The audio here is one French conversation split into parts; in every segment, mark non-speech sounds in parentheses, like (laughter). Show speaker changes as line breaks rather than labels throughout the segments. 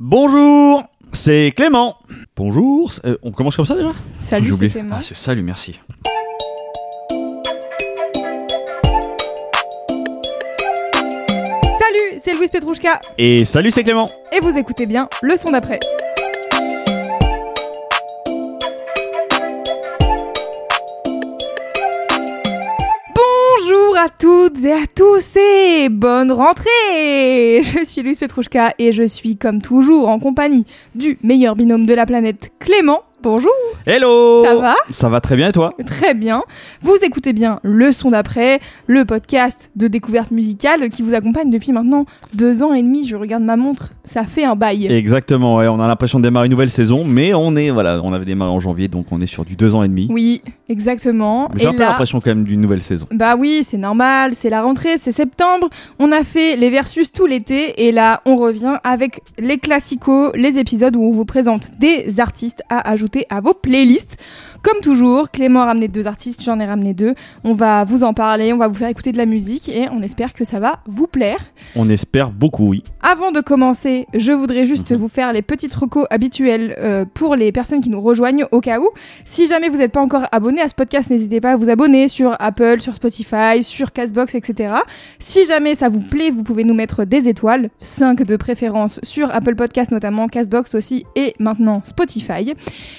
Bonjour, c'est Clément. Bonjour, euh, on commence comme ça déjà?
Salut, c'est. Clément.
Ah, c'est salut, merci.
Salut, c'est Louise Petrouchka
Et salut, c'est Clément.
et vous écoutez bien le son d'après. Toutes et à tous et bonne rentrée (laughs) Je suis Louise Petrouchka et je suis comme toujours en compagnie du meilleur binôme de la planète, Clément. Bonjour
Hello
Ça va
Ça va très bien et toi
Très bien. Vous écoutez bien Le Son d'après, le podcast de découverte musicale qui vous accompagne depuis maintenant deux ans et demi. Je regarde ma montre, ça fait un bail.
Exactement, ouais, on a l'impression de démarrer une nouvelle saison, mais on est, voilà, on avait démarré en janvier, donc on est sur du deux ans et demi.
Oui, exactement.
J'ai un peu
là-
l'impression quand même d'une nouvelle saison.
Bah oui, c'est normal, c'est la rentrée, c'est septembre. On a fait les versus tout l'été et là, on revient avec les classicos, les épisodes où on vous présente des artistes à ajouter à vos playlists. Comme toujours, Clément a ramené deux artistes, j'en ai ramené deux. On va vous en parler, on va vous faire écouter de la musique et on espère que ça va vous plaire.
On espère beaucoup, oui.
Avant de commencer, je voudrais juste
Mhm.
vous faire les petites recos habituelles euh, pour les personnes qui nous rejoignent au cas où. Si jamais vous n'êtes pas encore abonné à ce podcast, n'hésitez pas à vous abonner sur Apple, sur Spotify, sur Castbox, etc. Si jamais ça vous plaît, vous pouvez nous mettre des étoiles, 5 de préférence sur Apple Podcast notamment, Castbox aussi et maintenant Spotify.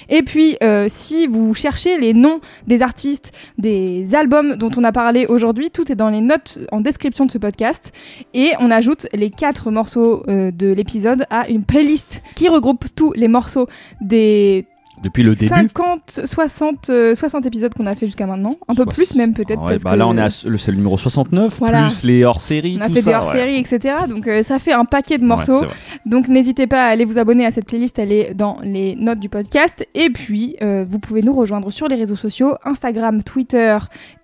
Et puis, euh, si vous cherchez les noms des artistes, des albums dont on a parlé aujourd'hui, tout est dans les notes en description de ce podcast. Et on ajoute les quatre morceaux euh, de l'épisode à une playlist qui regroupe tous les morceaux des
Depuis le début.
50, 60, euh, 60 épisodes qu'on a fait jusqu'à maintenant. Un peu
Soix-
plus même peut-être.
Ouais,
parce
bah
que
là, on est à le, c'est le numéro 69,
Voilà.
plus les hors-séries,
on a
tout
fait
ça.
des hors-séries, etc. Donc euh, ça fait un paquet de morceaux. Donc n'hésitez pas à aller vous abonner à cette playlist, elle est dans les notes du podcast. Et puis, euh, vous pouvez nous rejoindre sur les réseaux sociaux, Instagram, Twitter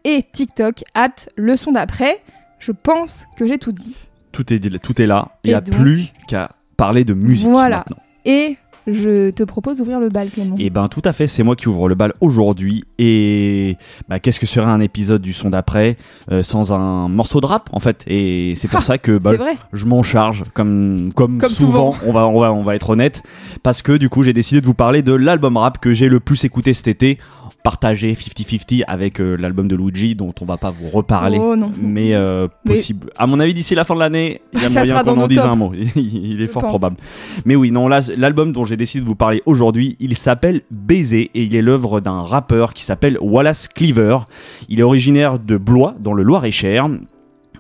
et TikTok, at le son d'après. Je pense que j'ai tout dit.
Tout est, tout est là. Il n'y a
donc-
plus qu'à parler de musique
Voilà.
maintenant.
Et je te propose d'ouvrir le bal, Clément.
Et ben tout à fait, c'est moi qui ouvre le bal aujourd'hui. Et bah, qu'est-ce que serait un épisode du son d'après euh, sans un morceau de rap en fait? Et c'est pour
Ah, (laughs)
ça que bah, je m'en charge comme comme,
Comme
souvent.
souvent.
On va on va on va être honnête parce que du coup j'ai décidé de vous parler de l'album rap que j'ai le plus écouté cet été, partagé 50-50 avec euh, l'album de Luigi dont on va pas vous reparler.
Oh non.
Mais, euh,
Mais-
possible. À mon avis, d'ici la fin de l'année, il y a (laughs)
Ça
moyen qu'on en dise un mot. (laughs) il est
Je
fort
pense.
probable. Mais oui, non, là, l'album dont j'ai décidé de vous parler aujourd'hui, il s'appelle Baiser et il est l'œuvre d'un rappeur qui s'appelle Wallace Cleaver. Il est originaire de Blois, dans le Loir-et-Cher.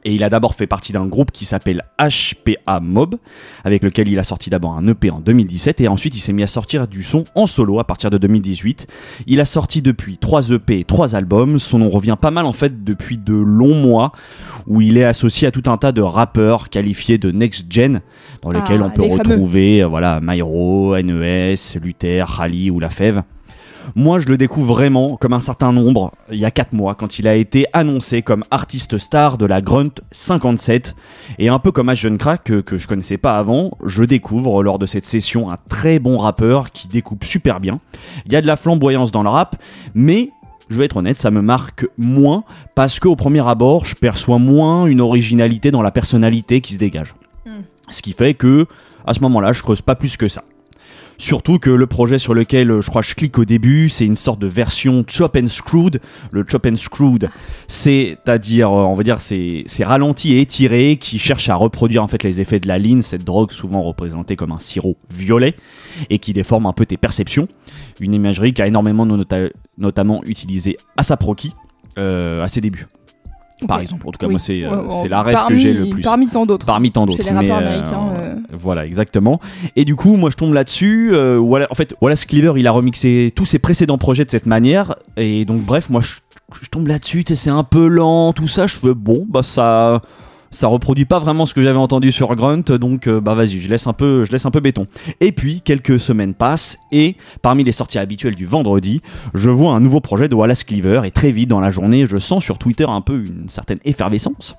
Et il a d'abord fait partie d'un groupe qui s'appelle HPA Mob, avec lequel il a sorti d'abord un EP en 2017 et ensuite il s'est mis à sortir du son en solo à partir de 2018. Il a sorti depuis 3 EP et 3 albums. Son nom revient pas mal en fait depuis de longs mois où il est associé à tout un tas de rappeurs qualifiés de next gen dans lesquels
Ah,
on peut
les
retrouver voilà Myro, NES, Luther, Rally ou La Fève. Moi, je le découvre vraiment comme un certain nombre il y a 4 mois quand il a été annoncé comme artiste star de la Grunt 57 et un peu comme Ash Crack que, que je connaissais pas avant, je découvre lors de cette session un très bon rappeur qui découpe super bien. Il y a de la flamboyance dans le rap, mais je vais être honnête, ça me marque moins parce qu'au premier abord, je perçois moins une originalité dans la personnalité qui se dégage.
Hmm.
Ce qui fait que à ce moment-là, je creuse pas plus que ça. Surtout que le projet sur lequel euh, je crois je clique au début, c'est une sorte de version chop and screwed. Le chop and screwed, c'est-à-dire, euh, on va dire, c'est ralenti et étiré qui cherche à reproduire en fait les effets de la ligne, cette drogue souvent représentée comme un sirop violet et qui déforme un peu tes perceptions. Une imagerie qui a énormément nota- notamment utilisé ASAP Rocky euh, à ses débuts. Par exemple, en tout cas,
Oui.
moi, c'est euh,
Ouais,
la rêve que j'ai le plus.
Parmi tant d'autres.
Parmi tant d'autres. mais, euh,
américains, euh.
Voilà, exactement. Et du coup, moi, je tombe là-dessus. euh, voilà, en fait, Wallace Cleaver, il a remixé tous ses précédents projets de cette manière. Et donc, bref, moi, je, je tombe là-dessus. C'est un peu lent, tout ça. Je fais bon, bah ça. Ça reproduit pas vraiment ce que j'avais entendu sur Grunt, donc euh, bah vas-y, je laisse un peu, je laisse un peu béton. Et puis quelques semaines passent et parmi les sorties habituelles du vendredi, je vois un nouveau projet de Wallace Cleaver et très vite dans la journée, je sens sur Twitter un peu une certaine effervescence.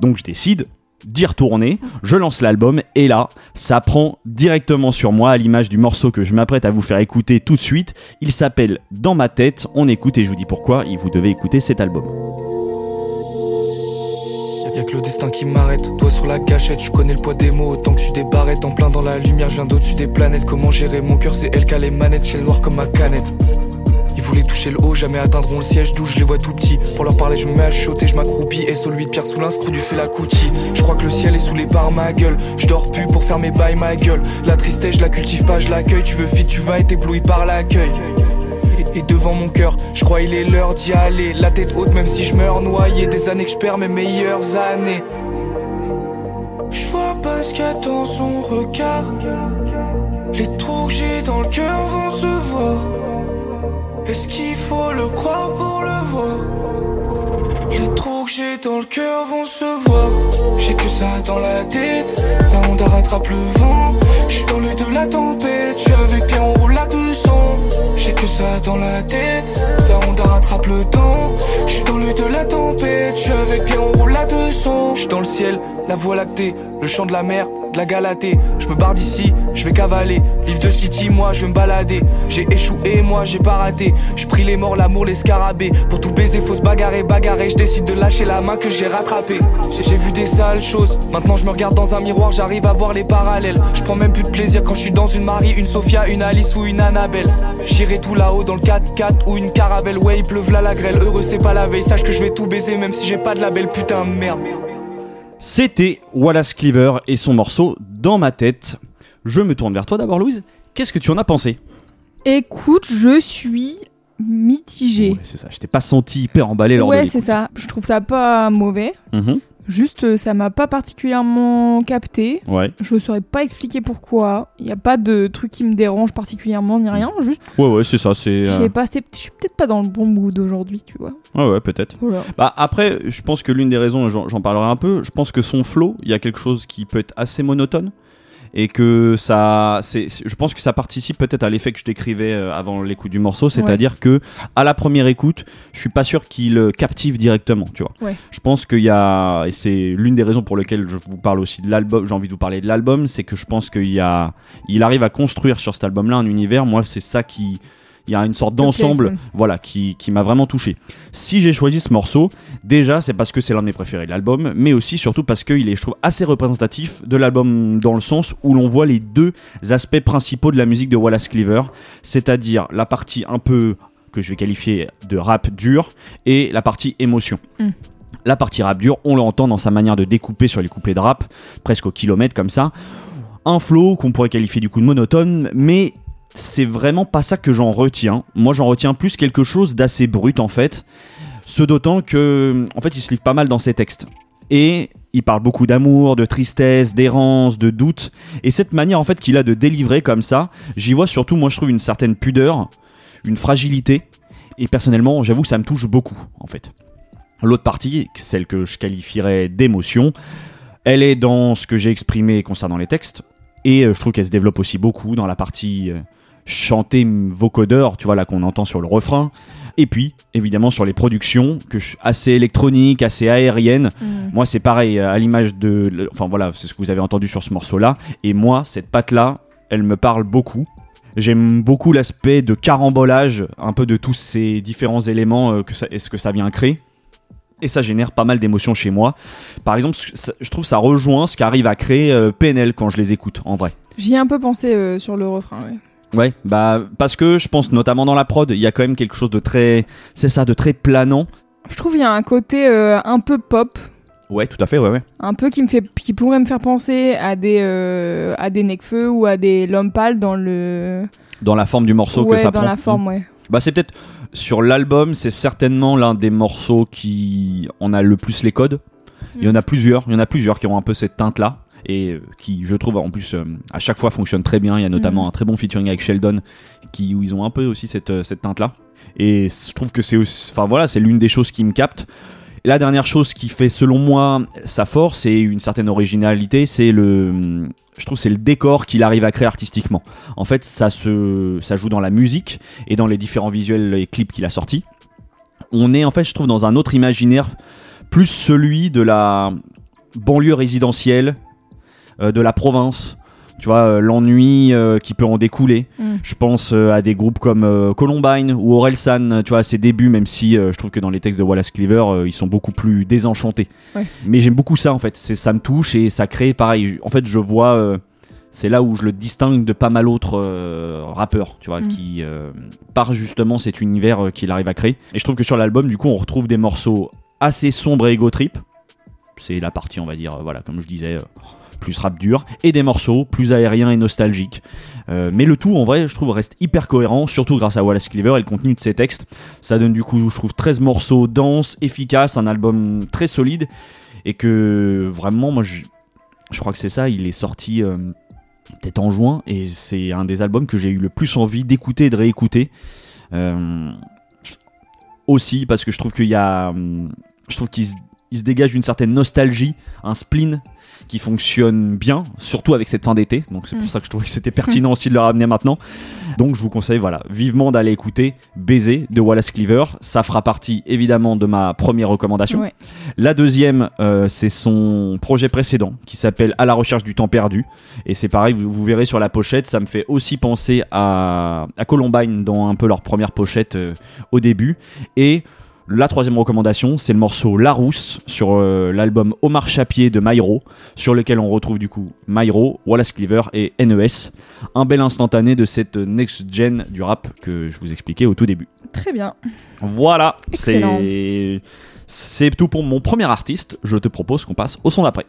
Donc je décide d'y retourner, je lance l'album et là, ça prend directement sur moi à l'image du morceau que je m'apprête à vous faire écouter tout de suite. Il s'appelle Dans ma tête, on écoute et je vous dis pourquoi, et vous devez écouter cet album.
Y'a que le destin qui m'arrête, toi sur la gâchette, je connais le poids des mots, autant que je suis des en plein dans la lumière, je viens d'au-dessus des planètes, comment gérer mon cœur, c'est elle qui a les manettes, ciel noir comme ma canette. Ils voulaient toucher le haut, jamais atteindront le siège d'où je les vois tout petits. Pour leur parler, je me mets à chuchoter, je m'accroupis. Et celui de Pierre Soulin, screw du fait la coutie. Je crois que le ciel est saoulé par ma gueule. Je dors plus pour faire mes bails, ma gueule. La tristesse, je la cultive pas, je l'accueille. Tu veux vite, tu vas être ébloui par l'accueil. Et devant mon cœur, je crois il est l'heure d'y aller. La tête haute, même si je meurs noyé. Des années que je perds mes meilleures années. Je vois pas ce qu'il son regard. Les trous que j'ai dans le cœur vont se voir. Est-ce qu'il faut le croire pour le voir? Les trous que j'ai dans le cœur vont se voir. J'ai que ça dans la tête. La honte rattrape le vent. Je suis dans le de la tempête. Je suis avec Pierre, on roule à 200. J'ai que ça dans la tête. La honte rattrape le temps. Je suis dans le de la tempête. Je suis avec Pierre, on roule à 200. Je suis dans le ciel, la voie lactée, le chant de la mer la Galatée. Je me barre d'ici, je vais cavaler. Livre de City, moi je vais me balader. J'ai échoué, moi j'ai pas raté. Je les morts, l'amour, les scarabées. Pour tout baiser, faut se bagarrer, bagarrer. Je décide de lâcher la main que j'ai rattrapée. J'ai vu des sales choses. Maintenant je me regarde dans un miroir, j'arrive à voir les parallèles. Je prends même plus de plaisir quand je suis dans une Marie, une Sophia, une Alice ou une Annabelle. J'irai tout là-haut dans le 4x4 ou une caravelle. Ouais, il pleuve là la grêle. Heureux, c'est pas la veille. Sache que je vais tout baiser, même si j'ai pas de la belle putain merde.
C'était Wallace Cleaver et son morceau Dans ma tête. Je me tourne vers toi d'abord, Louise. Qu'est-ce que tu en as pensé?
Écoute, je suis mitigée.
Ouais, c'est ça, je t'ai pas senti hyper emballé lors de
Ouais, c'est ça. Je trouve ça pas mauvais.
Mhm,
Juste, euh, ça m'a pas particulièrement capté.
Ouais,
Je saurais pas expliquer pourquoi. Il y a pas de truc qui me dérange particulièrement ni rien. Juste,
ouais, ouais, c'est ça, c'est.
je
euh,
pas, c'est- je suis peut-être pas dans le bon mood aujourd'hui, tu vois.
Ouais, ouais, peut-être.
Voilà.
Bah après, je pense que l'une des raisons, j'en j'en parlerai un peu, je pense que son flow, il y a quelque chose qui peut être assez monotone et que ça, c'est, je pense que ça participe peut-être à l'effet que je décrivais euh, avant l'écoute du morceau, c'est-à-dire que à la première écoute, je suis pas sûr qu'il euh, captive directement, tu vois.
Ouais.
Je pense qu'il y a, et c'est l'une des raisons pour lesquelles je vous parle aussi de l'album, j'ai envie de vous parler de l'album, c'est que je pense qu'il y a, il arrive à construire sur cet album-là un univers. Moi, c'est ça qui, il y a une sorte d'ensemble, voilà, qui, qui m'a vraiment touché. Si j'ai choisi ce morceau, déjà c'est parce que c'est l'un de mes préférés de l'album, mais aussi surtout parce qu'il est, je trouve, assez représentatif de l'album dans le sens où l'on voit les deux aspects principaux de la musique de Wallace Cleaver, c'est-à-dire la partie un peu que je vais qualifier de rap dur et la partie émotion.
Mm.
La partie rap dur, on l'entend dans sa manière de découper sur les couplets de rap, presque au kilomètre comme ça. Un flow qu'on pourrait qualifier du coup de monotone, mais c'est vraiment pas ça que j'en retiens. Moi, j'en retiens plus quelque chose d'assez brut en fait. Ce d'autant que, en fait, il se livre pas mal dans ses textes. Et il parle beaucoup d'amour, de tristesse, d'errance, de doute. Et cette manière en fait qu'il a de délivrer comme ça, j'y vois surtout, moi je trouve une certaine pudeur, une fragilité. Et personnellement, j'avoue ça me touche beaucoup en fait. L'autre partie, celle que je qualifierais d'émotion, elle est dans ce que j'ai exprimé concernant les textes. Et euh, je trouve qu'elle se développe aussi beaucoup dans la partie chantée vocodeur, tu vois, là qu'on entend sur le refrain. Et puis, évidemment, sur les productions, que je- assez électroniques, assez aériennes. Moi, c'est pareil, euh, à l'image de. le- Enfin, voilà, c'est ce que vous avez entendu sur ce morceau-là. Et moi, cette patte-là, elle me parle beaucoup. J'aime beaucoup l'aspect de carambolage, un peu de tous ces différents éléments euh, que ça, est-ce que ça vient créer. Et ça génère pas mal d'émotions chez moi. Par exemple, ça- je trouve ça rejoint ce qu'arrive à créer euh, PNL quand je les écoute, en vrai.
J'y ai un peu pensé euh, sur le refrain, ouais.
Ouais, bah parce que je pense notamment dans la prod, il y a quand même quelque chose de très, c'est ça, de très planant.
Je trouve qu'il y a un côté euh, un peu pop,
Ouais, tout à fait, ouais, ouais.
un peu qui me fait, qui pourrait me faire penser à des, euh, à des Necfeu ou à des Lompal dans le,
Dans la forme du morceau
ouais,
que ça
dans
prend.
la forme, ouais.
Bah c'est peut-être sur l'album, c'est certainement l'un des morceaux qui en a le plus les codes. Il y en a plusieurs, il y en a plusieurs qui ont un peu cette teinte là et euh, qui je trouve en plus euh, à chaque fois fonctionnent très bien. Il y a notamment
Mhm.
un très bon featuring avec Sheldon qui où ils ont un peu aussi cette euh, cette teinte là et je trouve que c'est enfin voilà, c'est l'une des choses qui me capte. La dernière chose qui fait selon moi sa force et une certaine originalité, c'est le, je trouve c'est le décor qu'il arrive à créer artistiquement. En fait, ça se, ça joue dans la musique et dans les différents visuels et clips qu'il a sortis. On est en fait, je trouve, dans un autre imaginaire, plus celui de la banlieue résidentielle, de la province. Tu vois, euh, l'ennui euh, qui peut en découler.
Mm.
Je pense euh, à des groupes comme euh, Columbine ou Orelsan, tu vois, à ses débuts, même si euh, je trouve que dans les textes de Wallace Cleaver, euh, ils sont beaucoup plus désenchantés.
Ouais.
Mais j'aime beaucoup ça, en fait. C'est, ça me touche et ça crée pareil. En fait, je vois. euh, c'est là où je le distingue de pas mal d'autres euh, rappeurs, tu vois,
Mm.
qui, euh, par justement cet univers euh, qu'il arrive à créer. Et je trouve que sur l'album, du coup, on retrouve des morceaux assez sombres et ego trip. C'est la partie, on va dire, euh, voilà, comme je disais, euh, plus rap dur. Et des morceaux plus aériens et nostalgiques. Euh, mais le tout, en vrai, je trouve, reste hyper cohérent, surtout grâce à Wallace Cleaver et le contenu de ses textes. Ça donne du coup, je trouve, 13 morceaux denses, efficaces, un album très solide. Et que vraiment, moi, je, je crois que c'est ça, il est sorti euh, peut-être en juin. Et c'est un des albums que j'ai eu le plus envie d'écouter et de réécouter. Euh, aussi parce que je trouve qu'il y a. hum, Je trouve qu'il se, se dégage une certaine nostalgie, un spleen qui fonctionne bien, surtout avec cette fin d'été. Donc c'est pour
Mm.
ça que je trouvais que c'était pertinent aussi de le ramener maintenant. Donc je vous conseille voilà, vivement d'aller écouter Baiser de Wallace Cleaver. Ça fera partie évidemment de ma première recommandation.
Ouais.
La deuxième, euh, c'est son projet précédent qui s'appelle À la recherche du temps perdu. Et c'est pareil, vous, vous verrez sur la pochette, ça me fait aussi penser à, à Columbine dans un peu leur première pochette euh, au début. Et la troisième recommandation, c'est le morceau La Rousse sur euh, l'album Omar Chapier de Myro, sur lequel on retrouve du coup Myro, Wallace Cleaver et NES. Un bel instantané de cette next gen du rap que je vous expliquais au tout début.
Très bien.
Voilà, c'est c'est tout pour mon premier artiste. Je te propose qu'on passe au son d'après.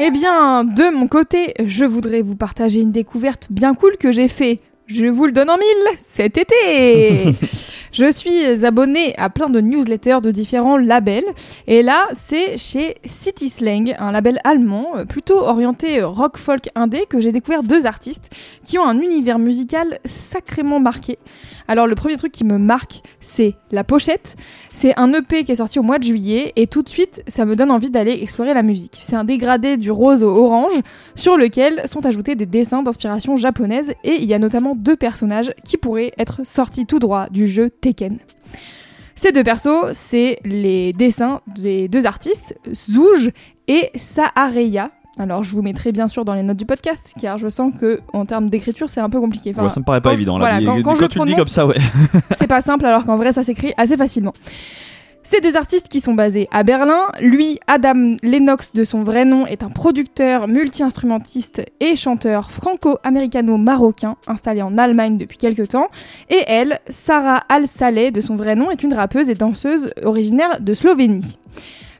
Eh bien, de mon côté, je voudrais vous partager une découverte bien cool que j'ai fait. Je vous le donne en mille cet été. (laughs) je suis abonné à plein de newsletters de différents labels et là, c'est chez City Slang, un label allemand euh, plutôt orienté rock folk indé que j'ai découvert deux artistes qui ont un univers musical sacrément marqué. Alors le premier truc qui me marque, c'est la pochette. C'est un EP qui est sorti au mois de juillet et tout de suite, ça me donne envie d'aller explorer la musique. C'est un dégradé du rose au orange sur lequel sont ajoutés des dessins d'inspiration japonaise et il y a notamment deux personnages qui pourraient être sortis tout droit du jeu Tekken. Ces deux persos, c'est les dessins des deux artistes, Zouj et Sahareya. Alors, je vous mettrai bien sûr dans les notes du podcast, car je sens que en termes d'écriture, c'est un peu compliqué. Enfin,
Ouais, ça me paraît pas évident. Là.
voilà, quand- quand je le
tu le dis comme ça, ouais. (laughs)
c'est pas simple alors qu'en vrai ça s'écrit assez facilement. Ces deux artistes qui sont basés à Berlin, lui, Adam Lennox de son vrai nom, est un producteur, multi-instrumentiste et chanteur franco-américano-marocain installé en Allemagne depuis quelques temps. Et elle, Sarah Al-Saleh de son vrai nom, est une rappeuse et danseuse originaire de Slovénie.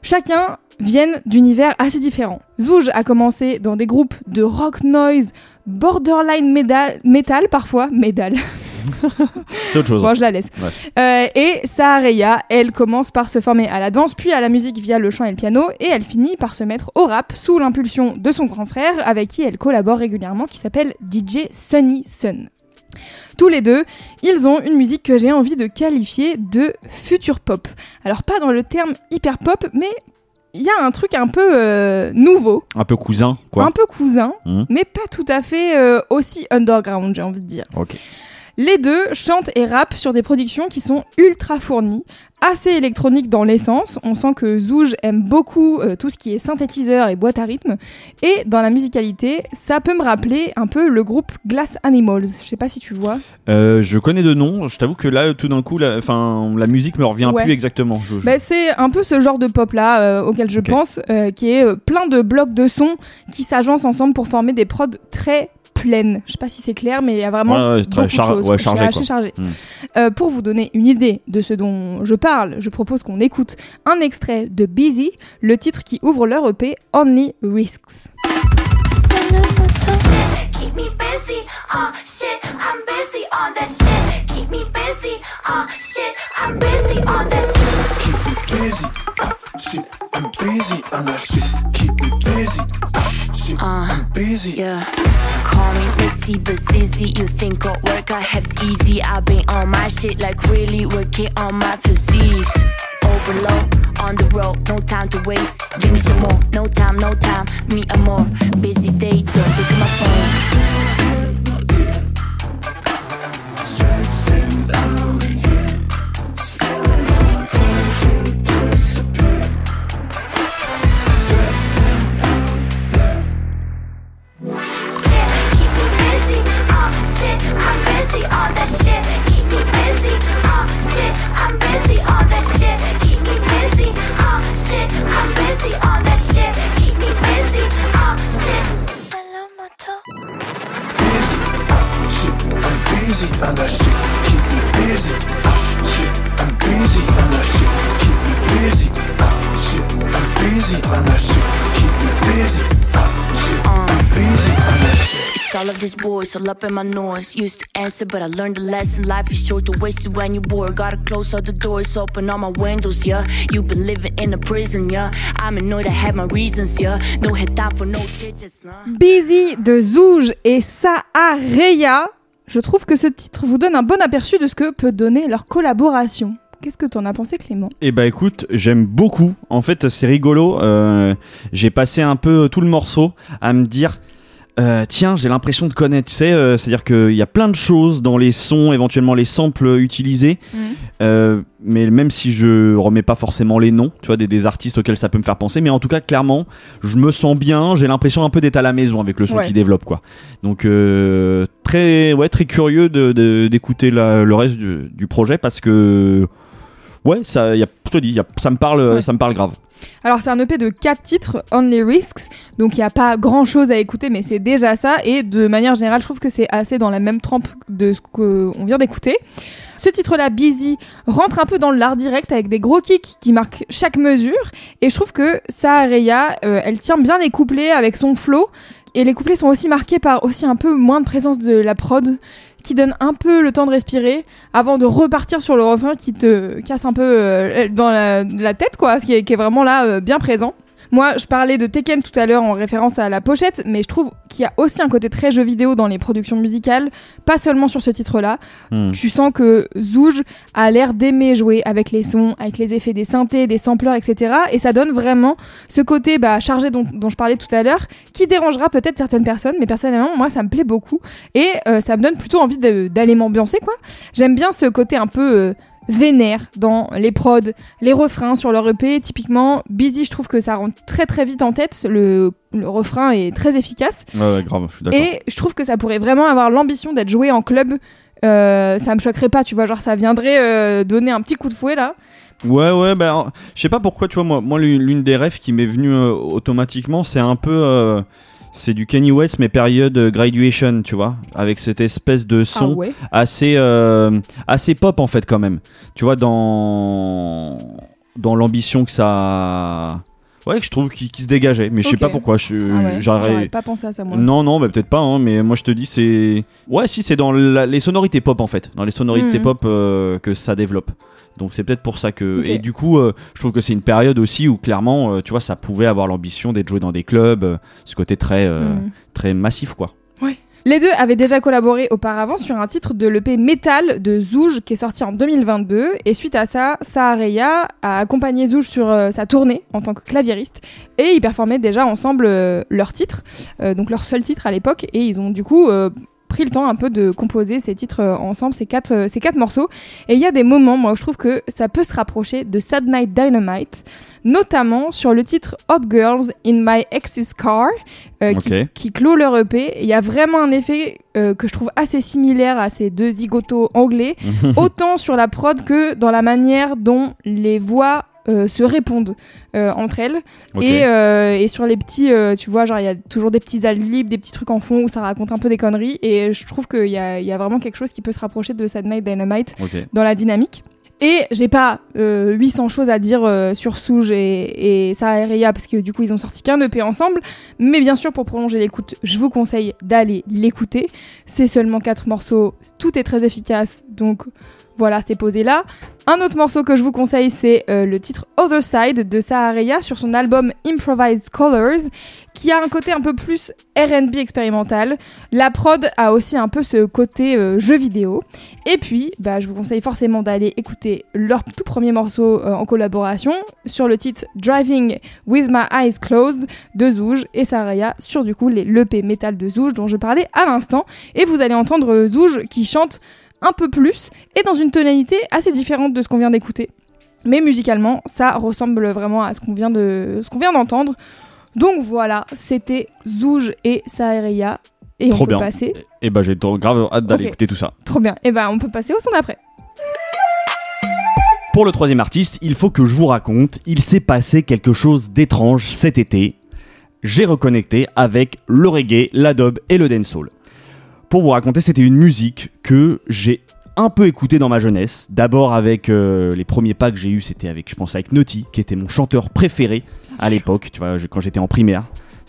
Chacun viennent d'univers assez différents. Zouj a commencé dans des groupes de rock noise, borderline metal, metal parfois, metal. (laughs)
C'est autre chose.
Bon, je la laisse. Euh, et Sahareya, elle commence par se former à la danse, puis à la musique via le chant et le piano, et elle finit par se mettre au rap sous l'impulsion de son grand frère, avec qui elle collabore régulièrement, qui s'appelle DJ Sunny Sun. Tous les deux, ils ont une musique que j'ai envie de qualifier de future pop. Alors pas dans le terme hyper pop, mais il y a un truc un peu euh, nouveau,
Un peu cousin, quoi.
un peu cousin,
Mhm.
mais pas tout à fait euh, aussi underground, j'ai envie de dire.
Ok.
Les deux chantent et rappent sur des productions qui sont ultra fournies, assez électroniques dans l'essence. On sent que Zouj aime beaucoup euh, tout ce qui est synthétiseur et boîte à rythme. Et dans la musicalité, ça peut me rappeler un peu le groupe Glass Animals. Je sais pas si tu vois.
Euh, je connais de nom. Je t'avoue que là, tout d'un coup, la, la musique me revient
Ouais.
plus exactement. Je- je-
Bah, c'est un peu ce genre de pop là auquel je pense, euh, qui est euh, plein de blocs de sons qui s'agencent ensemble pour former des prods très Je sais pas si c'est clair, mais il y a vraiment
Ouais, ouais, très
beaucoup
char-
de choses.
ouais, chargé,
assez
quoi.
chargé.
Mm.
Euh, pour vous donner une idée de ce dont je parle, je propose qu'on écoute un extrait de Busy, le titre qui ouvre leur EP Only Risks.
Keep me busy, uh, shit, I'm busy on that shit. Keep me busy, uh, shit, I'm busy on that shit.
Keep me busy. Ah, shit, I'm busy on that shit. Keep me busy. Ah, shit, I'm busy.
Yeah. Call me busy, but Sissy, you think at work I have easy. I've been on my shit, like really working on my physiques. Overload. On the road, no time to waste. Give me some more. No time, no time. Me a more busy day. Don't pick up my phone. Shit, I'm busy. All that shit, this voice, all up in my noise. Used to answer, but I learned a lesson. Life is short to waste it when you're bored. Gotta close all the doors, open all my windows, yeah. You've been living in a prison, yeah. I'm annoyed, I have my reasons, yeah. No head time for no digits, nah.
Busy de Zouge et Saareya. Je trouve que ce titre vous donne un bon aperçu de ce que peut donner leur collaboration. Qu'est-ce que t'en as pensé, Clément?
Eh bah écoute, j'aime beaucoup. En fait, c'est rigolo. euh, j'ai passé un peu tout le morceau à me dire. Euh, tiens, j'ai l'impression de connaître, tu sais, euh, c'est-à-dire qu'il y a plein de choses dans les sons, éventuellement les samples utilisés, euh, mais même si je remets pas forcément les noms, tu vois, des, des artistes auxquels ça peut me faire penser, mais en tout cas, clairement, je me sens bien, j'ai l'impression un peu d'être à la maison avec le son
Ouais.
qui développe, quoi. Donc, très, ouais, très curieux de- de- d'écouter le reste du, du projet parce que, ouais, ça, y a, je te dis, y a- ça me parle,
Ouais.
ça me parle grave.
Alors c'est un EP de 4 titres, Only Risks, donc il n'y a pas grand chose à écouter, mais c'est déjà ça, et de manière générale, je trouve que c'est assez dans la même trempe de ce qu'on vient d'écouter. Ce titre-là, Busy, rentre un peu dans l'art direct avec des gros kicks qui marquent chaque mesure, et je trouve que Saareya, euh, elle tient bien les couplets avec son flow, et les couplets sont aussi marqués par aussi un peu moins de présence de la prod, qui donne un peu le temps de respirer avant de repartir sur le refrain qui te casse un peu euh, dans la, tête, quoi, ce qui est, qui est vraiment là euh, bien présent. Moi, je parlais de Tekken tout à l'heure en référence à la pochette, mais je trouve qu'il y a aussi un côté très jeu vidéo dans les productions musicales, pas seulement sur ce titre-là.
Hmm.
Tu sens que Zouge a l'air d'aimer jouer avec les sons, avec les effets des synthés, des sampleurs, etc. Et ça donne vraiment ce côté bah, chargé dont, dont je parlais tout à l'heure, qui dérangera peut-être certaines personnes, mais personnellement, moi, ça me plaît beaucoup. Et euh, ça me donne plutôt envie d'aller m'ambiancer, quoi. J'aime bien ce côté un peu euh, vénère dans les prods, les refrains sur leur EP. Typiquement, Busy, je trouve que ça rentre très très vite en tête. Le, le refrain est très efficace.
Ouais, ouais, grave, je suis d'accord.
Et je trouve que ça pourrait vraiment avoir l'ambition d'être joué en club. Euh, ça me choquerait pas, tu vois, genre ça viendrait euh, donner un petit coup de fouet là.
Ouais, ouais, bah, je sais pas pourquoi, tu vois, moi, moi l'une des rêves qui m'est venue euh, automatiquement, c'est un peu. C'est du Kanye West, mais période euh, graduation, tu vois, avec cette espèce de son
Ah ouais.
assez, euh, assez pop en fait, quand même. Tu vois, dans, dans l'ambition que ça. Ouais, que je trouve qui, qui se dégageait, mais je sais pas pourquoi. Je,
Ah ouais, pas pensé à ça moi.
Non, non, bah, peut-être pas, hein, mais moi je te dis, c'est. Ouais, si, c'est dans la- les sonorités pop en fait. Dans les sonorités
Mhm.
pop euh, que ça développe. Donc c'est peut-être pour ça que. Et du coup, euh, je trouve que c'est une période aussi où clairement, euh, tu vois, ça pouvait avoir l'ambition d'être joué dans des clubs, euh, ce côté très,
Mm.
très massif quoi.
Les deux avaient déjà collaboré auparavant sur un titre de l'EP Metal de Zouge qui est sorti en 2022 et suite à ça, Saareya a accompagné Zouge sur euh, sa tournée en tant que claviériste et ils performaient déjà ensemble euh, leur titre, euh, donc leur seul titre à l'époque et ils ont du coup pris le temps un peu de composer ces titres euh, ensemble, ces quatre, euh, ces quatre morceaux. Et il y a des moments, moi, où je trouve que ça peut se rapprocher de Sad Night Dynamite, notamment sur le titre Hot Girls in My Ex's Car, euh, qui clôt leur EP. Il y a vraiment un effet euh, que je trouve assez similaire à ces deux zigotos anglais, (laughs) autant sur la prod que dans la manière dont les voix euh, se répondent euh, entre elles. Et, euh, et sur les petits, tu vois, genre il y a toujours des petits adlibs, des petits trucs en fond où ça raconte un peu des conneries. Et je trouve qu'il y a, il y a vraiment quelque chose qui peut se rapprocher de Sad Night Dynamite dans la dynamique. Et j'ai pas euh, 800 choses à dire sur Souge et, et Saareya parce que du coup ils ont sorti qu'un EP ensemble. Mais bien sûr pour prolonger l'écoute, je vous conseille d'aller l'écouter. C'est seulement quatre morceaux, tout est très efficace, donc Voilà, c'est posé là. Un autre morceau que je vous conseille, c'est euh, le titre Other Side de Sahareya sur son album Improvised Colors, qui a un côté un peu plus RB expérimental. La prod a aussi un peu ce côté euh, jeu vidéo. Et puis, bah, je vous conseille forcément d'aller écouter leur tout premier morceau euh, en collaboration sur le titre Driving with My Eyes Closed de Zouj et Sahareya sur du coup les l'EP métal de Zouj dont je parlais à l'instant. Et vous allez entendre Zouj qui chante un peu plus et dans une tonalité assez différente de ce qu'on vient d'écouter. Mais musicalement, ça ressemble vraiment à ce qu'on vient de ce qu'on vient d'entendre. Donc voilà, c'était Zouj et Sahareya. Et
Trop
on peut
bien.
passer.
Et bah j'ai trop grave hâte d'aller écouter tout ça.
Trop bien. Et ben on peut passer au son d'après.
Pour le troisième artiste, il faut que je vous raconte, il s'est passé quelque chose d'étrange cet été. J'ai reconnecté avec le reggae, la dub et le dancehall. Pour vous raconter, c'était une musique que j'ai un peu écoutée dans ma jeunesse. D'abord avec euh, les premiers pas que j'ai eu, c'était avec, je pense, avec Naughty, qui était mon chanteur préféré à l'époque, tu vois, je- quand j'étais en primaire.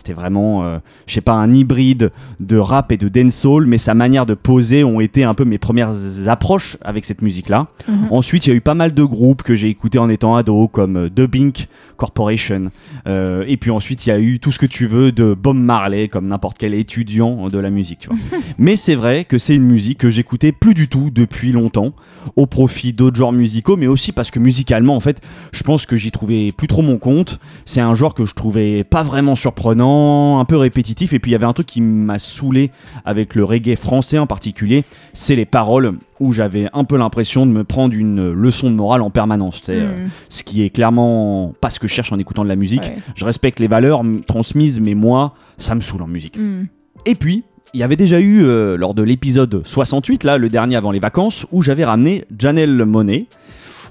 C'était vraiment, euh, je sais pas, un hybride de rap et de dancehall, mais sa manière de poser ont été un peu mes premières approches avec cette musique-là. Ensuite, il y a eu pas mal de groupes que j'ai écoutés en étant ado, comme euh, The Bink Corporation. Euh, et puis ensuite, il y a eu tout ce que tu veux de Bob Marley, comme n'importe quel étudiant de la musique. tu vois. (laughs) Mais c'est vrai que c'est une musique que j'écoutais plus du tout depuis longtemps, au profit d'autres genres musicaux, mais aussi parce que musicalement, en fait, je pense que j'y trouvais plus trop mon compte. C'est un genre que je trouvais pas vraiment surprenant, un peu répétitif. Et puis il y avait un truc qui m'a saoulé avec le reggae français en particulier, c'est les paroles où j'avais un peu l'impression de me prendre une leçon de morale en permanence. euh,
Mm.
ce qui est clairement pas ce que je cherche en écoutant de la musique.
Ouais.
Je respecte les valeurs transmises, mais moi, ça me saoule en musique.
Mm.
Et puis, il y avait déjà eu, euh, lors de l'épisode 68, là, le dernier avant les vacances, où j'avais ramené Janelle Monet,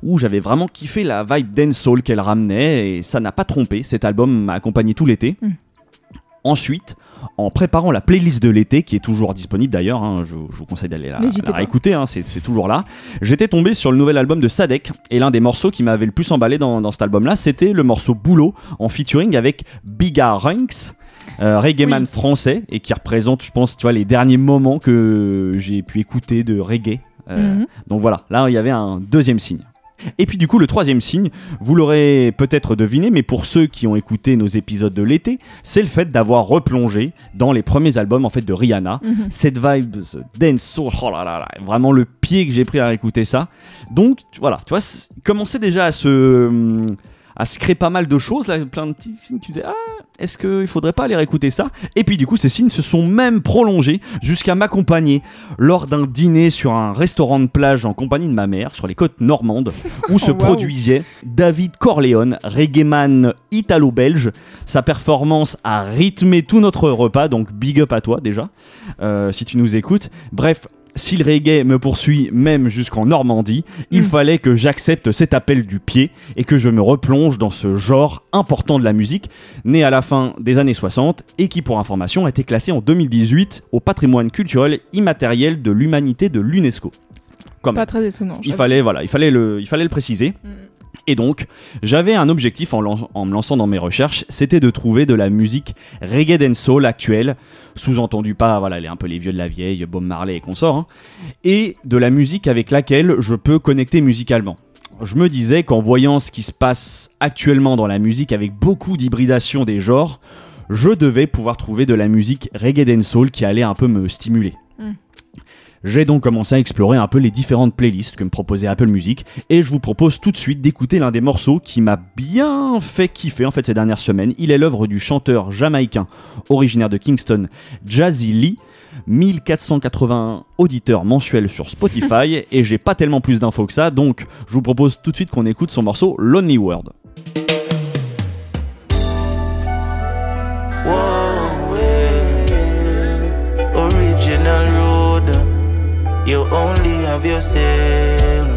où j'avais vraiment kiffé la vibe dancehall qu'elle ramenait, et ça n'a pas trompé. Cet album m'a accompagné tout l'été.
Mm.
Ensuite, en préparant la playlist de l'été, qui est toujours disponible d'ailleurs, hein, je, je vous conseille d'aller la, réécouter, hein, c'est toujours là, j'étais tombé sur le nouvel album de Sadek, et l'un des morceaux qui m'avait le plus emballé dans, dans cet album-là, c'était le morceau Boulot, en featuring avec Biga Ranks, euh, reggae man français, et qui représente, je pense, tu vois, les derniers moments que j'ai pu écouter de reggae. Euh,
Mhm.
Donc voilà, là, il y avait un deuxième signe. Et puis du coup, le troisième signe, vous l'aurez peut-être deviné, mais pour ceux qui ont écouté nos épisodes de l'été, c'est le fait d'avoir replongé dans les premiers albums en fait de Rihanna.
Mhm.
Cette vibe ce dance soul, oh là là là, vraiment le pied que j'ai pris à écouter ça. Donc voilà, tu vois, commençait déjà à se hum, à se créer pas mal de choses, là, plein de petits signes. Tu disais, ah, est-ce qu'il faudrait pas aller réécouter ça? Et puis du coup, ces signes se sont même prolongés jusqu'à m'accompagner lors d'un dîner sur un restaurant de plage en compagnie de ma mère sur les côtes normandes (laughs) où se produisait David Corleone, reggaeman italo-belge. Sa performance a rythmé tout notre repas, donc big up à toi déjà, euh, si tu nous écoutes. Bref. Si le reggae me poursuit même jusqu'en Normandie, il
Mm.
fallait que j'accepte cet appel du pied et que je me replonge dans ce genre important de la musique, né à la fin des années 60 et qui, pour information, a été classé en 2018 au patrimoine culturel immatériel de l'humanité de l'UNESCO.
Pas très étonnant.
Il fallait, voilà, il fallait le, il fallait le préciser.
Mm.
Et donc, j'avais un objectif en, me lançant dans mes recherches, c'était de trouver de la musique reggae dancehall actuelle, sous-entendu pas, voilà, les, un peu les vieux de la vieille, Bob Marley et consorts, hein, et de la musique avec laquelle je peux connecter musicalement. Je me disais qu'en voyant ce qui se passe actuellement dans la musique avec beaucoup d'hybridation des genres, je devais pouvoir trouver de la musique reggae dancehall qui allait un peu me stimuler. J'ai donc commencé à explorer un peu les différentes playlists que me proposait Apple Music et je vous propose tout de suite d'écouter l'un des morceaux qui m'a bien fait kiffer en fait ces dernières semaines. Il est l'œuvre du chanteur jamaïcain originaire de Kingston, Jazzy Lee. 1481 auditeurs mensuels sur Spotify (laughs) et j'ai pas tellement plus d'infos que ça donc je vous propose tout de suite qu'on écoute son morceau Lonely World.
You only have yourself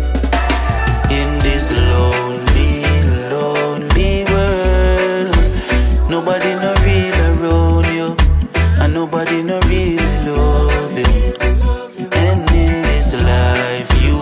in this lonely, lonely world. Nobody no real around you, and nobody no really love you. And in this life, you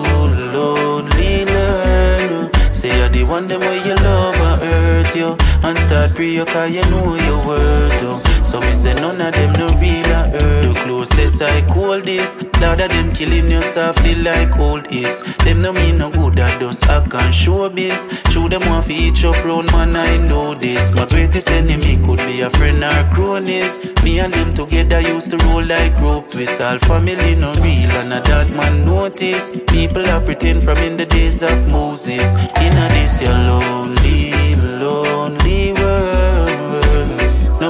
lonely learn. Say you're the one them where you love or hurt you, and start pray you 'cause you know your worth. So me say none of them no real or hurt. The closest I call this. Lot of them killing you softly like old hits. Them no mean no good at those I can show biz. Show them off each up round man I know this. My greatest enemy could be a friend or cronies. Me and them together used to roll like rope twists. All family no real and a that man notice. People are pretend from in the days of Moses. In a this your lonely, lonely.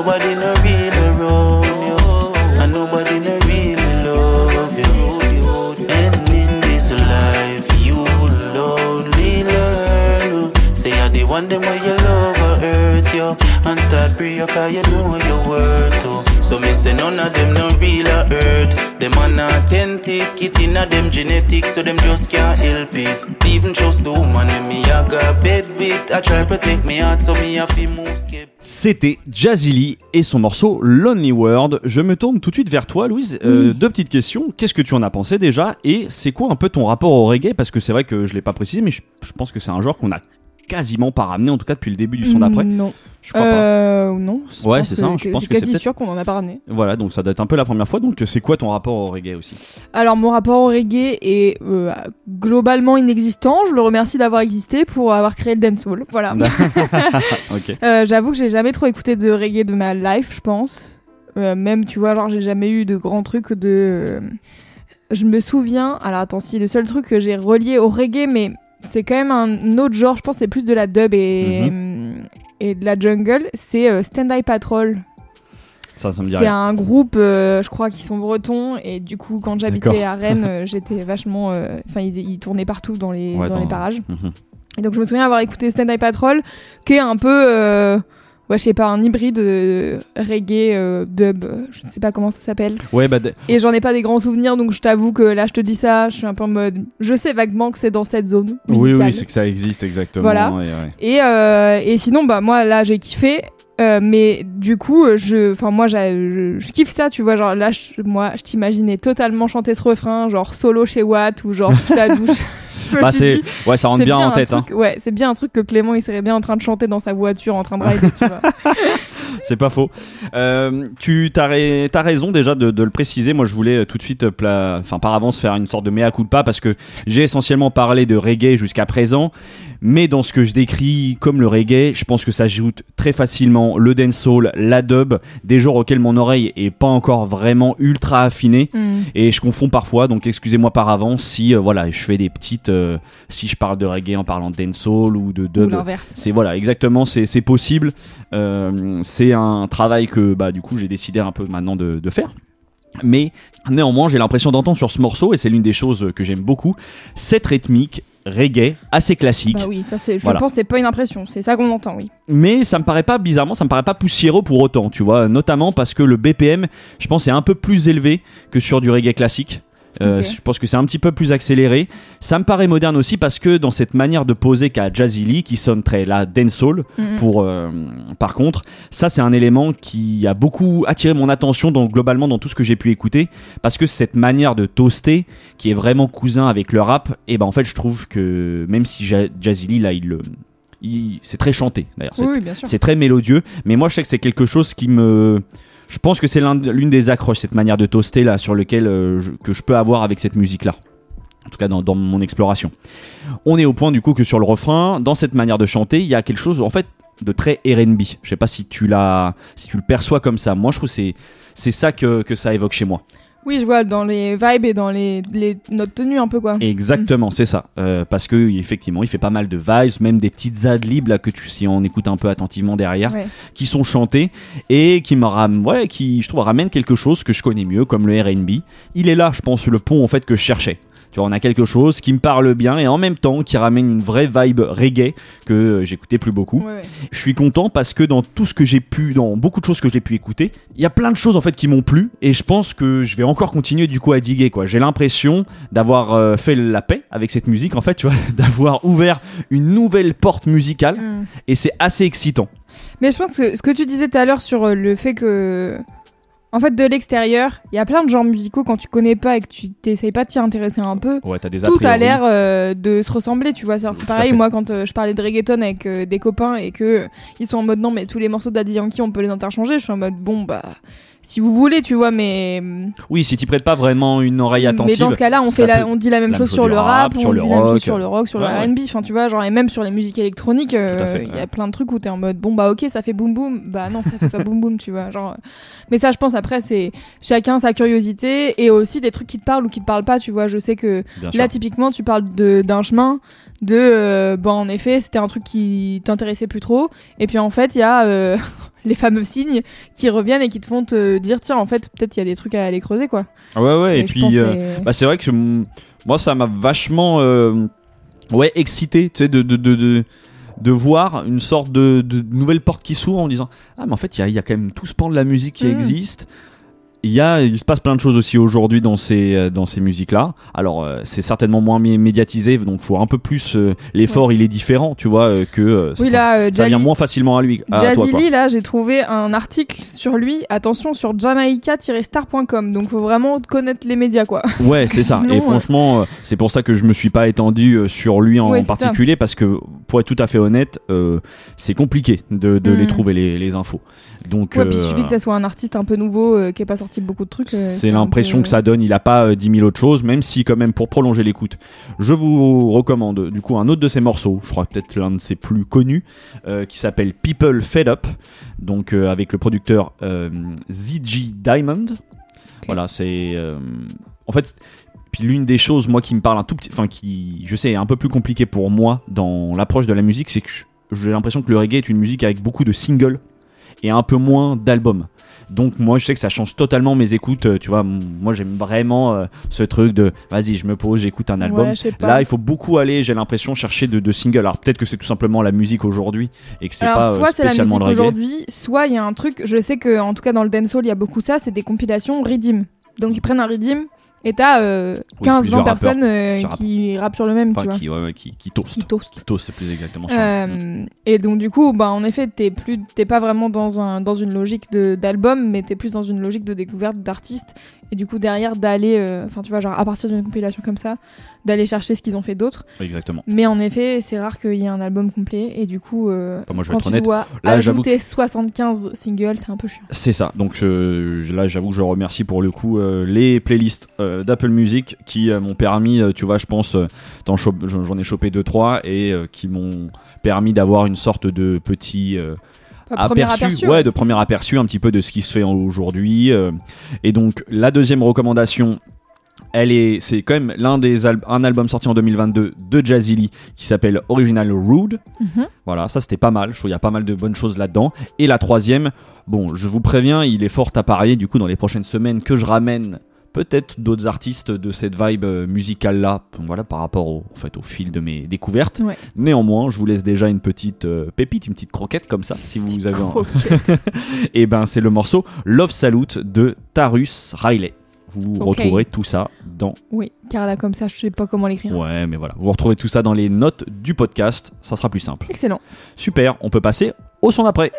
Nobody no real around you. And nobody no really love you. And in this life you lonely learn. Say I the one them where you love or hurt you. And start pray you cause you know your worth too. So me say none of them no real or hurt. Them are authentic, it in a them genetics, so them just can't help it. Even trust the woman when me I got bed with. I try protect me heart, so me have to move skip.
C'était Jazzy Lee et son morceau Lonely World. Je me tourne tout de suite vers toi, Louise. Euh, deux petites questions. Qu'est-ce que tu en as pensé déjà? Et c'est quoi un peu ton rapport au reggae? Parce que c'est vrai que je l'ai pas précisé, mais je, je pense que c'est un genre qu'on a quasiment pas ramené, en tout cas depuis le début du son d'après.
Non.
Je crois pas.
Euh, non. je
Ouais, c'est ça, je pense que c'est
sûr qu'on en a pas ramené.
Voilà, donc ça doit être un peu la première fois. Donc c'est quoi ton rapport au reggae aussi?
Alors mon rapport au reggae est euh, globalement inexistant. Je le remercie d'avoir existé pour avoir créé le dancehall. Voilà. (laughs)
Ok. (laughs)
Euh, J'avoue que j'ai jamais trop écouté de reggae de ma life, je pense. Euh, même, tu vois, genre j'ai jamais eu de grands trucs de. euh, Je me souviens. Alors attends, si le seul truc que j'ai relié au reggae, mais c'est quand même un autre genre. Je pense c'est plus de la dub et et de la jungle. C'est euh, Stand Eye Patrol.
Ça, ça me dit
C'est un groupe, euh, je crois, qui sont bretons. Et du coup, quand j'habitais à Rennes, (laughs) euh, j'étais vachement. Enfin, ils, ils tournaient partout dans les,
Ouais,
dans les parages.
Mhm.
Et donc, je me souviens avoir écouté Stand Eye Patrol, qui est un peu. Ouais, je sais pas, un hybride euh, reggae euh, dub, je ne sais pas comment ça s'appelle.
Ouais, bah,
Et j'en ai pas des grands souvenirs, donc je t'avoue que là, je te dis ça, je suis un peu en mode. Je sais vaguement que c'est dans cette zone.
oui,
musicale.
oui, c'est que ça existe exactement.
Voilà.
et ouais.
Et, euh, et sinon, bah moi là j'ai kiffé. euh, mais du coup, je, enfin moi, je, je kiffe ça, tu vois. Genre là, je- moi, je t'imaginais totalement chanter ce refrain, genre solo chez Watt ou genre sous la douche. (laughs) Je me
Bah,
suis
c'est,
dit,
ouais, ça rentre bien, en tête. hein.
Ouais, c'est bien un truc que Clément il serait bien en train de chanter dans sa voiture, en train de rider, tu vois. (laughs)
C'est pas faux. Euh, tu t'as raison déjà de, de le préciser. Moi, je voulais tout de suite, euh, pla- enfin par avance, faire une sorte de mea culpa parce que j'ai essentiellement parlé de reggae jusqu'à présent, mais dans ce que je décris comme le reggae, je pense que ça ajoute très facilement le dancehall, la dub, des genres auxquels mon oreille est pas encore vraiment ultra affinée.
Hmm.
Et je confonds parfois, donc excusez-moi par avance si euh, voilà, je fais des petites, euh, si je parle de reggae en parlant de dancehall ou de dub. C'est voilà, exactement, c'est c'est possible. Euh, c'est un travail que bah du coup j'ai décidé un peu maintenant de, de faire. Mais néanmoins, j'ai l'impression d'entendre sur ce morceau, et c'est l'une des choses que j'aime beaucoup, cette rythmique reggae assez classique.
Bah oui, ça c'est. Je
Voilà.
pense que c'est pas une impression, c'est ça qu'on entend, oui.
Mais ça me paraît pas bizarrement, ça me paraît pas poussiéreux pour autant, tu vois, notamment parce que le BPM, je pense, est un peu plus élevé que sur du reggae classique. Euh. Je pense que c'est un petit peu plus accéléré. Ça me paraît moderne aussi parce que dans cette manière de poser qu'a Jazzy Lee, qui sonne très la dancehall,
Mhm.
pour euh, par contre, ça c'est un élément qui a beaucoup attiré mon attention donc globalement dans tout ce que j'ai pu écouter parce que cette manière de toaster qui est vraiment cousin avec le rap, et ben en fait je trouve que même si Ja- Jazzy Lee là il le c'est très chanté d'ailleurs, c'est
Oui, oui, bien sûr.
c'est très mélodieux, mais moi je sais que c'est quelque chose qui me. Je pense que c'est l'un- l'une des accroches, cette manière de toaster là, sur lequel euh, je- que je peux avoir avec cette musique là. En tout cas, dans, mon exploration. On est au point du coup que sur le refrain, dans cette manière de chanter, il y a quelque chose en fait de très R&B. Je sais pas si tu si tu le perçois comme ça. Moi, je trouve c'est c'est ça que, que ça évoque chez moi.
Oui, je vois dans les vibes et dans les, les notes tenues un peu quoi.
Exactement, c'est ça. Euh, parce que effectivement, il fait pas mal de vibes, même des petites adlibs là que tu si on écoute un peu attentivement derrière.
Ouais.
qui sont chantés et qui me ram ouais, qui je trouve ramènent quelque chose que je connais mieux comme le R&B. Il est là, je pense, le pont en fait que je cherchais. Tu vois, on a quelque chose qui me parle bien et en même temps qui ramène une vraie vibe reggae que j'écoutais plus beaucoup.
Ouais, ouais.
Je suis content parce que dans tout ce que j'ai pu, dans beaucoup de choses que j'ai pu écouter, il y a plein de choses en fait qui m'ont plu et je pense que je vais encore continuer du coup à diguer quoi. J'ai l'impression d'avoir euh, fait la paix avec cette musique en fait, tu vois, (laughs) d'avoir ouvert une nouvelle porte musicale
Hmm.
et c'est assez excitant.
Mais je pense que ce que tu disais tout à l'heure sur euh, le fait que, en fait, de l'extérieur, il y a plein de genres musicaux quand tu connais pas et que tu t'essayes pas de t'y intéresser un peu.
Ouais, t'as des
Tout a l'air euh, de se ressembler, tu vois. C'est pareil, moi, quand euh, je parlais de reggaeton avec euh, des copains et que ils sont en mode non, mais tous les morceaux Daddy Yankee, on peut les interchanger. Je suis en mode bon, bah, si vous voulez, tu vois, mais
Oui, si tu prêtes pas vraiment une oreille attentive.
mais dans ce cas-là, on fait la, on dit la même chose sur le rap,
sur
on
le
dit la même chose
rock.
sur le rock, sur le. R&B, enfin tu vois, genre et même sur les musiques électroniques, euh, il y a plein de trucs où t'es en mode bon bah ok ça fait boum boum, bah non ça fait pas boum boum, tu vois, genre. Mais ça, je pense après c'est chacun sa curiosité et aussi des trucs qui te parlent ou qui te parlent pas, tu vois. Je sais que
Bien sûr.
Là, typiquement, tu parles de- d'un chemin, de. euh, bon, en effet, c'était un truc qui t'intéressait plus trop. Et puis, en fait, il y a euh, (laughs) les fameux signes qui reviennent et qui te font te dire tiens, en fait, peut-être il y a des trucs à aller creuser, quoi.
Ouais, ouais, et, puis. euh,
c'est-
Bah, c'est vrai que moi, ça m'a vachement euh, ouais, excité tu sais, de, de, de, de, de voir une sorte de, de nouvelle porte qui s'ouvre en disant Ah, mais en fait, il y y a quand même tout ce pan de la musique qui
Mm.
existe. Il, y a, il se passe plein de choses aussi aujourd'hui dans ces, euh, dans ces musiques-là. Alors, euh, c'est certainement moins mé- médiatisé, donc faut un peu plus. euh, L'effort, il est différent, tu vois, euh, que.
Oui,
ça-
là,
ça vient moins facilement à lui. À
Jazzy. Lee, là, j'ai trouvé un article sur lui, attention, sur jamaica-star.com. Donc, faut vraiment connaître les médias, quoi.
Ouais, c'est ça.
sinon,
Et franchement, c'est pour ça que je me suis pas étendu sur lui en
Ouais,
particulier parce que, pour être tout à fait honnête, c'est compliqué de, de
Mm.
les trouver les, les infos. Donc,
Ouais, puis il
euh,
suffit que ça soit un artiste un peu nouveau euh, qui ait pas sorti beaucoup de trucs. euh,
c'est l'impression
peu-
que ça donne. Il a pas euh, 10 000 autres choses, même si quand même pour prolonger l'écoute, je vous recommande du coup un autre de ses morceaux. Je crois peut-être l'un de ses plus connus, euh, qui s'appelle People Fed Up, donc euh, avec le producteur euh, ZG Diamond. Voilà, c'est euh, en fait. Puis l'une des choses, moi, qui me parle un tout petit, enfin, qui, je sais, est un peu plus compliqué pour moi dans l'approche de la musique, c'est que j'ai l'impression que le reggae est une musique avec beaucoup de singles et un peu moins d'albums. Donc moi, je sais que ça change totalement mes écoutes. euh, Tu vois, moi, j'aime vraiment euh, ce truc de, vas-y, je me pose, j'écoute un album.
Ouais.
Là, il faut beaucoup aller, j'ai l'impression, chercher de, de singles. Alors peut-être que c'est tout simplement la musique aujourd'hui et que c'est pas euh,
soit c'est la
spécialement
musique aujourd'hui, soit il y a un truc, je sais que en tout cas dans le dancehall, il y a beaucoup ça, c'est des compilations redeem. Donc ils prennent un redeem et t'as euh,
Oui,
15
plusieurs
20 personnes euh, qui rappent sur le même, tu
Enfin,
vois.
qui, ouais, ouais, qui, qui toast.
Qui toast.
Qui toast, plus exactement. sur-
Euh, et donc du coup, bah en effet, t'es plus, t'es pas vraiment dans un dans une logique de d'album, mais t'es plus dans une logique de découverte d'artistes. Et du coup derrière d'aller, euh, enfin tu vois, genre à partir d'une compilation comme ça, d'aller chercher ce qu'ils ont fait d'autre.
Exactement.
Mais en effet, c'est rare qu'il y ait un album complet. Et du coup, euh,
Enfin, moi, je
quand tu
honnête.
dois
Là,
ajouter 75 singles, c'est un peu chiant.
C'est ça. Donc je- là, j'avoue que je remercie pour le coup euh, les playlists euh, d'Apple Music qui m'ont permis, tu vois, je pense, j'en ai chopé deux trois et qui m'ont permis d'avoir une sorte de petit aperçu,
aperçu,
ouais, de premier aperçu un petit peu de ce qui se fait aujourd'hui. euh. et donc la deuxième recommandation, elle est, c'est quand même l'un des al- un album sorti en 2022 de Jazzy Lee qui s'appelle Original Rude.
Mhm.
Voilà, ça c'était pas mal. Je trouve qu'il y a pas mal de bonnes choses là-dedans. Et la troisième, bon, je vous préviens, il est fort à parier du coup dans les prochaines semaines que je ramène peut-être d'autres artistes de cette vibe euh, musicale là, voilà, par rapport au, en fait, au fil de mes découvertes.
Ouais.
Néanmoins, je vous laisse déjà une petite euh, pépite, une petite croquette comme ça, si vous avez.
Croquette. (laughs)
Et ben, c'est le morceau Love Salute de Tarus Riley. Vous retrouverez tout ça dans.
Oui, car là, comme ça, je sais pas comment l'écrire.
Ouais, mais voilà. Vous retrouvez tout ça dans les notes du podcast. Ça sera plus simple.
Excellent.
Super, on peut passer au son d'après.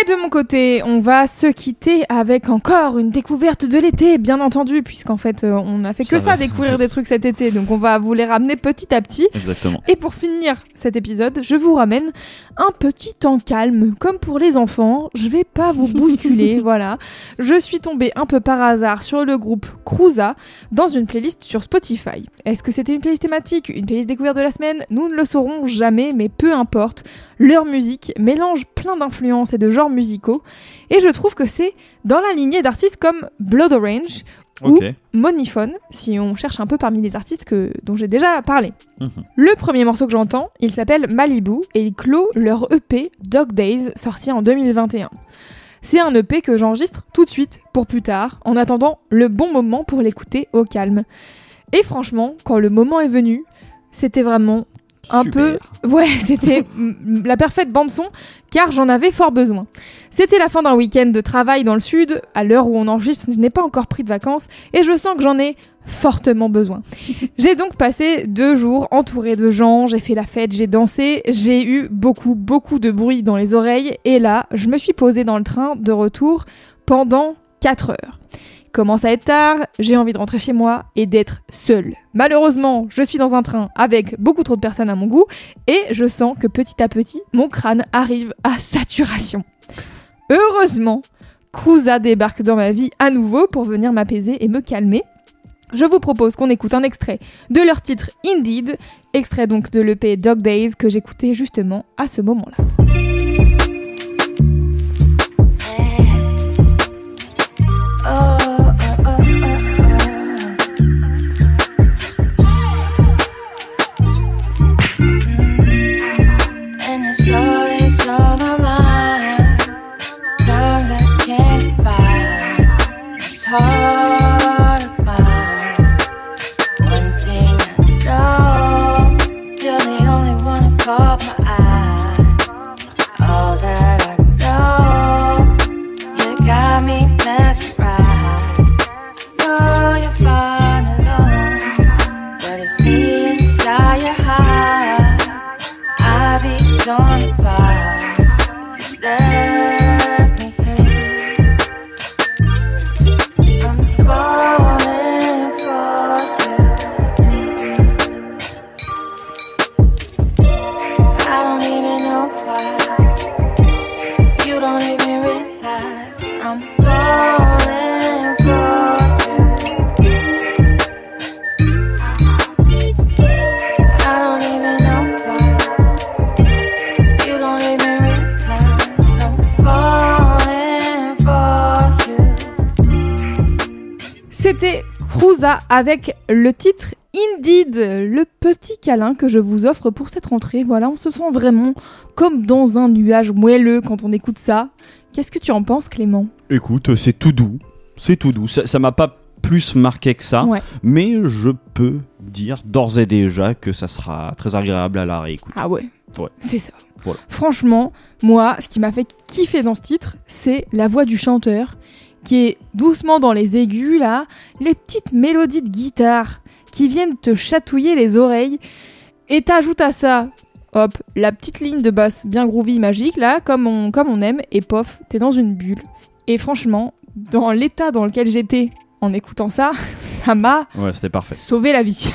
Et de mon côté, on va se quitter avec encore une découverte de l'été, bien entendu, puisqu'en fait, euh, on a fait que
Ça
découvrir des trucs cet été, donc on va vous les ramener petit à petit.
Exactement.
Et pour finir cet épisode, je vous ramène un petit temps calme, comme pour les enfants. Je vais pas vous bousculer, (laughs) voilà. Je suis tombée un peu par hasard sur le groupe Cruza dans une playlist sur Spotify. Est-ce que c'était une playlist thématique, une playlist découverte de la semaine? Nous ne le saurons jamais, mais peu importe. Leur musique mélange plein d'influences et de genres musicaux, et je trouve que c'est dans la lignée d'artistes comme Blood Orange ou. Moniphone, si on cherche un peu parmi les artistes que, dont j'ai déjà parlé.
Mhm.
Le premier morceau que j'entends, il s'appelle Malibu et il clôt leur EP Dog Days sorti en 2021. C'est un EP que j'enregistre tout de suite pour plus tard, en attendant le bon moment pour l'écouter au calme. Et franchement, quand le moment est venu, c'était vraiment un
Super.
peu. Ouais, (laughs) c'était la parfaite bande-son, car j'en avais fort besoin. C'était la fin d'un week-end de travail dans le sud, à l'heure où on enregistre, je n'ai pas encore pris de vacances, et je sens que j'en ai fortement besoin. (laughs) j'ai donc passé deux jours entourée de gens, j'ai fait la fête, j'ai dansé, j'ai eu beaucoup, beaucoup de bruit dans les oreilles, et là, je me suis posée dans le train de retour pendant 4 heures. Commence à être tard, j'ai envie de rentrer chez moi et d'être seule. Malheureusement, je suis dans un train avec beaucoup trop de personnes à mon goût et je sens que petit à petit, mon crâne arrive à saturation. Heureusement, Cruza débarque dans ma vie à nouveau pour venir m'apaiser et me calmer. Je vous propose qu'on écoute un extrait de leur titre Indeed, extrait donc de l'EP Dog Days que j'écoutais justement à ce moment-là. C'était Cruza avec le titre Indeed, le petit câlin que je vous offre pour cette rentrée. Voilà, on se sent vraiment comme dans un nuage moelleux quand on écoute ça. Qu'est-ce que tu en penses, Clément?
Écoute, c'est tout doux. C'est tout doux. Ça m'a pas plus marqué que ça.
Ouais.
Mais je peux dire d'ores et déjà que ça sera très agréable à la réécoute.
Ah ouais.
Ouais.
C'est ça.
Voilà.
Franchement, moi, ce qui m'a fait kiffer dans ce titre, c'est la voix du chanteur qui est doucement dans les aigus là, les petites mélodies de guitare qui viennent te chatouiller les oreilles et t'ajoutes à ça hop, la petite ligne de basse bien groovy magique là comme on comme on aime et pof, t'es dans une bulle. Et franchement, dans l'état dans lequel j'étais en écoutant ça, (laughs) ça m'a
Ouais, c'était parfait.
sauver la vie.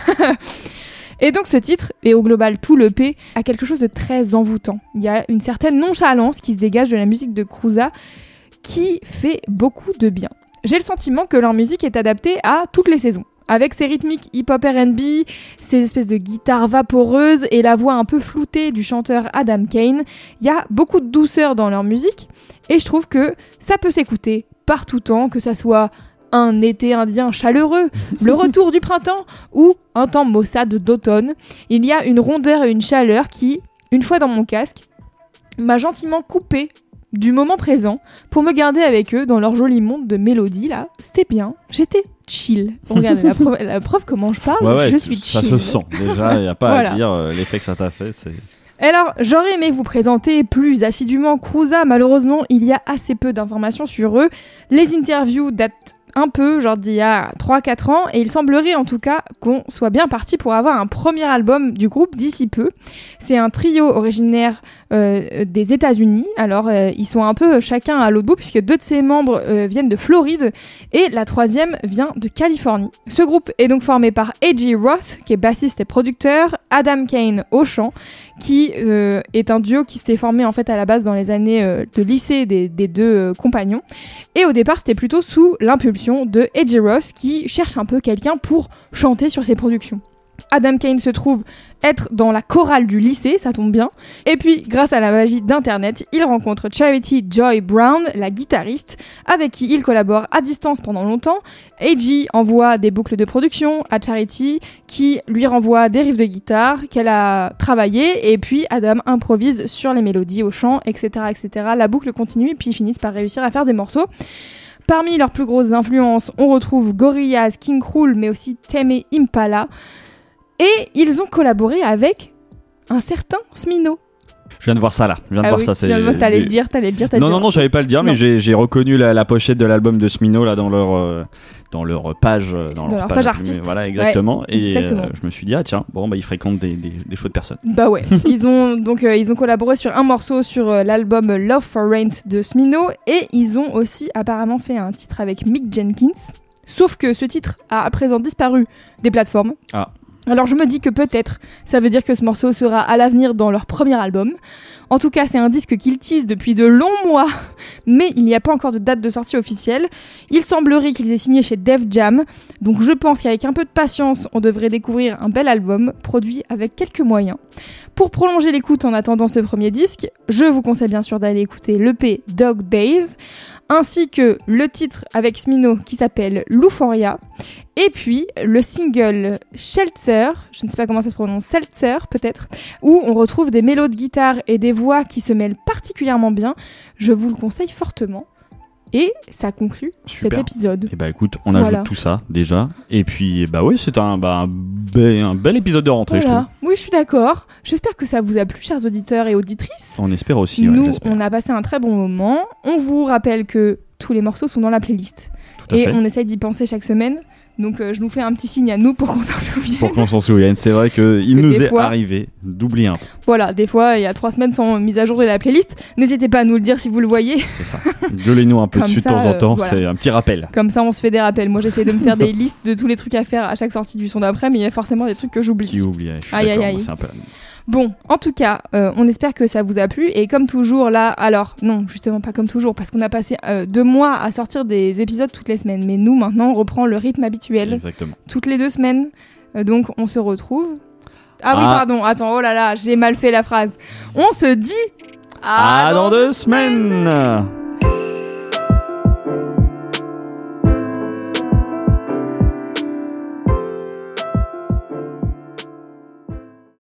(laughs) et donc ce titre, et au global tout le P, a quelque chose de très envoûtant. Il y a une certaine nonchalance qui se dégage de la musique de Cruza qui fait beaucoup de bien. J'ai le sentiment que leur musique est adaptée à toutes les saisons. Avec ses rythmiques hip-hop RB, ses espèces de guitares vaporeuses et la voix un peu floutée du chanteur Adam Kane, il y a beaucoup de douceur dans leur musique et je trouve que ça peut s'écouter par tout temps, que ça soit un été indien chaleureux, le (laughs) retour du printemps ou un temps maussade d'automne. Il y a une rondeur et une chaleur qui, une fois dans mon casque, m'a gentiment coupé du moment présent pour me garder avec eux dans leur joli monde de mélodies là. C'était bien, j'étais chill. Regardez la preuve, la preuve comment je parle,
Ouais, ouais,
je suis
ça
chill.
se sent. Déjà, il n'y a pas
Voilà.
à dire euh, l'effet que ça t'a fait. C'est...
Alors, j'aurais aimé vous présenter plus assidûment Cruza. Malheureusement, il y a assez peu d'informations sur eux. Les interviews datent un peu, genre d'il y a 3-4 ans, et il semblerait en tout cas qu'on soit bien parti pour avoir un premier album du groupe d'ici peu. C'est un trio originaire euh, des États-Unis. Alors, euh, ils sont un peu chacun à l'autre bout, puisque deux de ses membres euh, viennent de Floride et la troisième vient de Californie. Ce groupe est donc formé par A.G. Roth, qui est bassiste et producteur, Adam Kane au chant, qui euh, est un duo qui s'était formé en fait à la base dans les années euh, de lycée des, deux euh, compagnons. Et au départ, c'était plutôt sous l'impulsion de A.J. Ross qui cherche un peu quelqu'un pour chanter sur ses productions. Adam Kane se trouve être dans la chorale du lycée, ça tombe bien. Et puis, grâce à la magie d'Internet, il rencontre Charity Joy Brown, la guitariste, avec qui il collabore à distance pendant longtemps. AG envoie des boucles de production à Charity, qui lui renvoie des riffs de guitare qu'elle a travaillé, et puis Adam improvise sur les mélodies au chant, etc., etc. La boucle continue, puis ils finissent par réussir à faire des morceaux. Parmi leurs plus grosses influences, on retrouve Gorillaz, King Krul, mais aussi Tame Impala. Et ils ont collaboré avec un certain Smino.
Je viens de voir ça là. Je viens de
Ah
voir
oui,
ça.
t'allais le dire, t'allais le dire, t'allais
Non,
le
non, non, j'allais pas le dire,
Non.
mais j'ai, reconnu la, la pochette de l'album de Smino là dans leur, euh, dans leur page. euh, Dans,
leur page artiste.
Voilà, exactement. et
exactement.
euh, je me suis dit, ah tiens, bon, bah ils fréquentent des, des, des chouettes personnes.
Bah ouais, (laughs) ils ont donc euh, ils ont collaboré sur un morceau sur l'album Love for Rent de Smino et ils ont aussi apparemment fait un titre avec Mick Jenkins. Sauf que ce titre a à présent disparu des plateformes.
Ah.
Alors je me dis que peut-être ça veut dire que ce morceau sera à l'avenir dans leur premier album. En tout cas, c'est un disque qu'il tease depuis de longs mois, mais il n'y a pas encore de date de sortie officielle. Il semblerait qu'ils aient signé chez Def Jam, donc je pense qu'avec un peu de patience, on devrait découvrir un bel album produit avec quelques moyens. Pour prolonger l'écoute en attendant ce premier disque, je vous conseille bien sûr d'aller écouter l'EP Dog Days, ainsi que le titre avec Smino qui s'appelle L'Euphoria, et puis le single Shelter, je ne sais pas comment ça se prononce, Seltzer peut-être, où on retrouve des mélos de guitare et des voix qui se mêlent particulièrement bien. Je vous le conseille fortement. Et ça conclut
Super.
cet épisode.
Et bah écoute, on
Voilà.
ajoute tout ça déjà. Et puis bah oui, c'est un, bah, un, be- un bel épisode de rentrée, je trouve.
Oui, je suis d'accord. J'espère que ça vous a plu, chers auditeurs et auditrices.
On espère aussi,
Nous, on a passé un très bon moment. On vous rappelle que tous les morceaux sont dans la playlist.
Tout à
Et
fait.
on essaye d'y penser chaque semaine. Donc euh, je nous fais un petit signe à nous pour qu'on s'en souvienne.
Pour qu'on s'en souvienne, c'est vrai qu'il nous est
fois-
arrivé d'oublier un peu.
Voilà, des fois, il y a trois semaines sans mise à jour de la playlist. N'hésitez pas à nous le dire si vous le voyez.
C'est ça. Gueulez-nous un peu dessus de temps en
euh,
temps,
voilà.
c'est un petit rappel.
Comme ça, on se fait des rappels. Moi, j'essaie de me faire des listes de tous les trucs à faire à chaque sortie du son d'après, mais il y a forcément des trucs que
Qui
j'oublie.
oublie, je suis
Aïe, aïe, aïe.
c'est un peu la même.
Bon, en tout cas, euh, on espère que ça vous a plu. Et comme toujours, là, alors, non, justement pas comme toujours, parce qu'on a passé euh, deux mois à sortir des épisodes toutes les semaines. Mais nous, maintenant, on reprend le rythme habituel,
Exactement.
toutes les deux semaines. Euh, donc, on se retrouve. Ah oui,
Ah.
pardon, attends, oh là là, j'ai mal fait la phrase. On se dit
À dans deux semaines